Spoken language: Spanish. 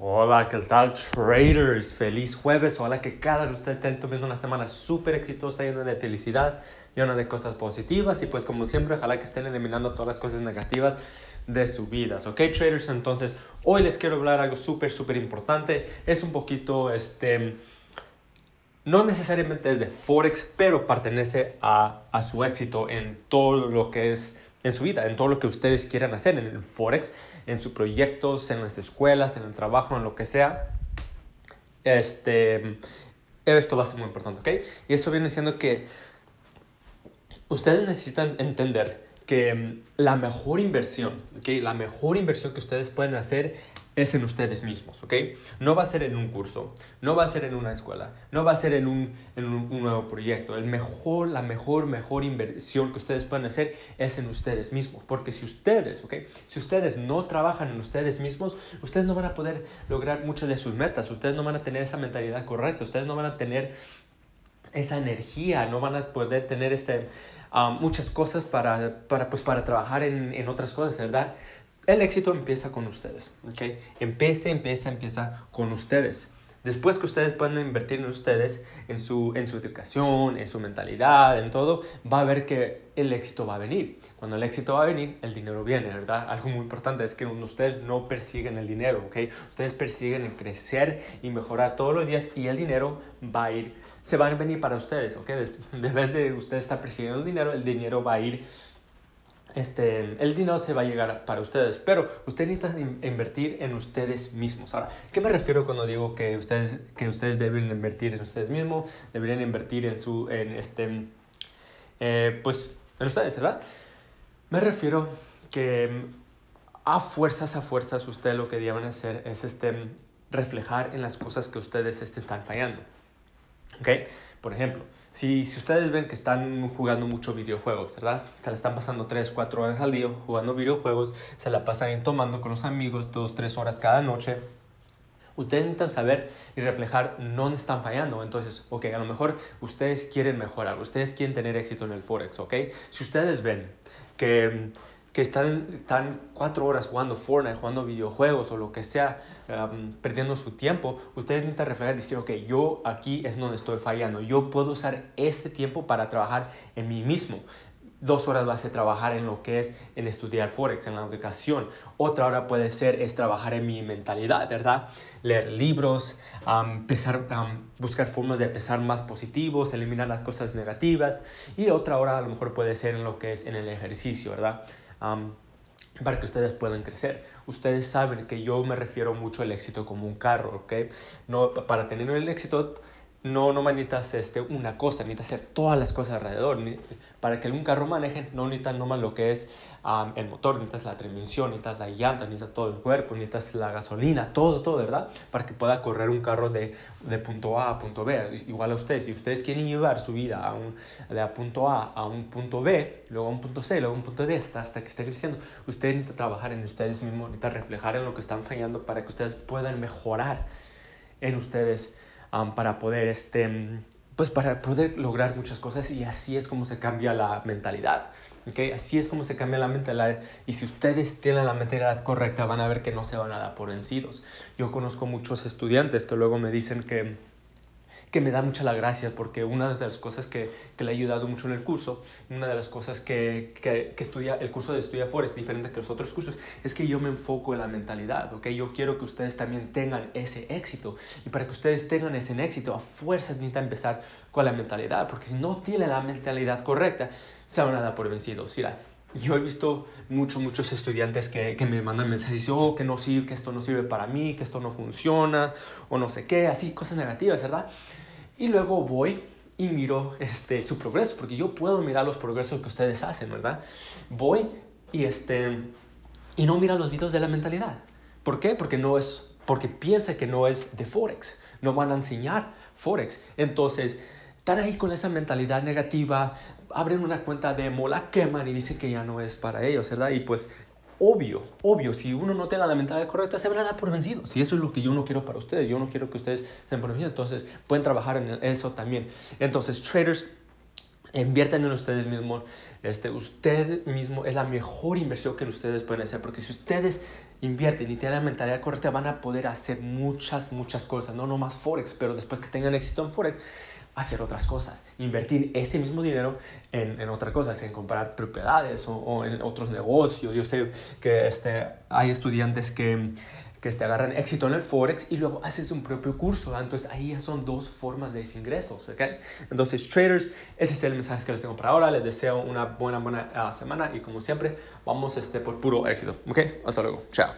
Hola, ¿qué tal traders? Feliz jueves. Hola, que cada de ustedes estén teniendo una semana súper exitosa, llena de felicidad, llena de cosas positivas y pues como siempre, ojalá que estén eliminando todas las cosas negativas de sus vidas. ¿Ok, traders? Entonces, hoy les quiero hablar algo súper, súper importante. Es un poquito, este, no necesariamente es de Forex, pero pertenece a, a su éxito en todo lo que es en su vida, en todo lo que ustedes quieran hacer en el Forex, en sus proyectos, en las escuelas, en el trabajo, en lo que sea. Este, esto va a ser muy importante, ¿ok? Y eso viene diciendo que ustedes necesitan entender que mm, la mejor inversión, ¿ok? La mejor inversión que ustedes pueden hacer es en ustedes mismos, ¿ok? No va a ser en un curso, no va a ser en una escuela, no va a ser en un, nuevo proyecto. El mejor, la mejor, mejor inversión que ustedes pueden hacer es en ustedes mismos. Porque si ustedes, ¿ok? Si ustedes no trabajan en ustedes mismos, ustedes no van a poder lograr muchas de sus metas, ustedes no van a tener esa mentalidad correcta, ustedes no van a tener esa energía, no van a poder tener este, ah, muchas cosas para, para, pues, para trabajar en otras cosas, ¿verdad? El éxito empieza con ustedes, ¿ok? Empieza, empieza, empieza con ustedes. Después que ustedes puedan invertir en ustedes, en su, en su educación, en su mentalidad, en todo, va a ver que el éxito va a venir. Cuando el éxito va a venir, el dinero viene, ¿verdad? Algo muy importante es que ustedes no persiguen el dinero, ¿ok? Ustedes persiguen el crecer y mejorar todos los días y el dinero va a ir, se va a venir para ustedes, ¿ok? Vez de ustedes estar persiguiendo el dinero, el dinero va a ir este, el dinero se va a llegar para ustedes, pero ustedes necesitan invertir en ustedes mismos. Ahora, ¿qué me refiero cuando digo que ustedes, que ustedes deben invertir en ustedes mismos? Deberían invertir en su, en este, eh, pues, en ustedes, ¿verdad? Me refiero que a fuerzas, a fuerzas, ustedes lo que deben hacer es este, reflejar en las cosas que ustedes están fallando. ¿Ok? Por ejemplo, si, si ustedes ven que están jugando mucho videojuegos, ¿verdad? Se la están pasando 3, 4 horas al día jugando videojuegos, se la pasan tomando con los amigos 2, 3 horas cada noche. Ustedes necesitan saber y reflejar dónde están fallando. Entonces, ok, a lo mejor ustedes quieren mejorar, ustedes quieren tener éxito en el Forex, ok. Si ustedes ven que que están, están cuatro horas jugando Fortnite, jugando videojuegos o lo que sea, perdiendo su tiempo, ustedes necesitan reflejar y decir, ok, yo aquí es donde estoy fallando, yo puedo usar este tiempo para trabajar en mí mismo. Dos horas va a ser trabajar en lo que es en estudiar Forex, en la educación. Otra hora puede ser es trabajar en mi mentalidad, ¿verdad? Leer libros, buscar formas de empezar más positivos, eliminar las cosas negativas. Y otra hora a lo mejor puede ser en lo que es en el ejercicio, ¿verdad? Para que ustedes puedan crecer. Ustedes saben que yo me refiero mucho al éxito como un carro, ¿ok? No, para tener el éxito no, no necesitas este, una cosa, necesitas hacer todas las cosas alrededor. Para que un carro maneje, no necesitas nomás lo que es el motor, necesitas la transmisión, necesitas la llanta, necesitas todo el cuerpo, necesitas la gasolina, todo, todo, ¿verdad? Para que pueda correr un carro de, de punto A a punto B. Igual a ustedes, si ustedes quieren llevar su vida a un, de a punto A a un punto B, luego a un punto C, luego a un punto D, hasta, hasta que esté creciendo, ustedes necesitan trabajar en ustedes mismos, necesitan reflejar en lo que están fallando para que ustedes puedan mejorar en ustedes para poder este, pues para poder lograr muchas cosas y así es como se cambia la mentalidad. ¿okay? Así es como se cambia la mentalidad y si ustedes tienen la mentalidad correcta van a ver que no se van a dar por vencidos. Yo conozco muchos estudiantes que luego me dicen que que me da mucha la gracia porque una de las cosas que, que, le ha ayudado mucho en el curso, una de las cosas que, que, estudia, el curso de Estudia Forest, diferente que los otros cursos, es que yo me enfoco en la mentalidad, ¿ok? Yo quiero que ustedes también tengan ese éxito y para que ustedes tengan ese éxito, a fuerzas necesitan empezar con la mentalidad, porque si no tienen la mentalidad correcta, se van a dar por vencidos. Mira, yo he visto muchos, muchos estudiantes que, que, me mandan mensajes y dicen, oh, que, no sirve, que esto no sirve para mí, que esto no funciona, o no sé qué, así, cosas negativas, ¿verdad? Y luego voy y miro este, su progreso, porque yo puedo mirar los progresos que ustedes hacen, ¿verdad? Voy y, este, y no mira los videos de la mentalidad. ¿Por qué? Porque, no es, porque piensa que no es de Forex, no van a enseñar Forex. Entonces, están ahí con esa mentalidad negativa, abren una cuenta de mola queman y dicen que ya no es para ellos, ¿verdad? Y pues obvio, obvio, si uno no tiene la mentalidad correcta, se van a dar por vencidos. Y eso es lo que yo no quiero para ustedes. Yo no quiero que ustedes sean por vencidos. Entonces, pueden trabajar en eso también. Entonces, traders, inviertan en ustedes mismos. Este, usted mismo es la mejor inversión que ustedes pueden hacer. Porque si ustedes invierten y tienen la mentalidad correcta, van a poder hacer muchas, muchas cosas. No nomás Forex, pero después que tengan éxito en Forex, hacer otras cosas. Invertir ese mismo dinero en, en otras cosas, en comprar propiedades o, en otros negocios. Yo sé que este, hay estudiantes que que te agarran éxito en el Forex y luego haces un propio curso. Entonces ahí ya son dos formas de ingresos. ¿okay? Entonces traders, ese es el mensaje que les tengo para ahora. Les deseo una buena, buena uh, semana y como siempre, vamos este, por puro éxito. ¿ok? Hasta luego. Chao.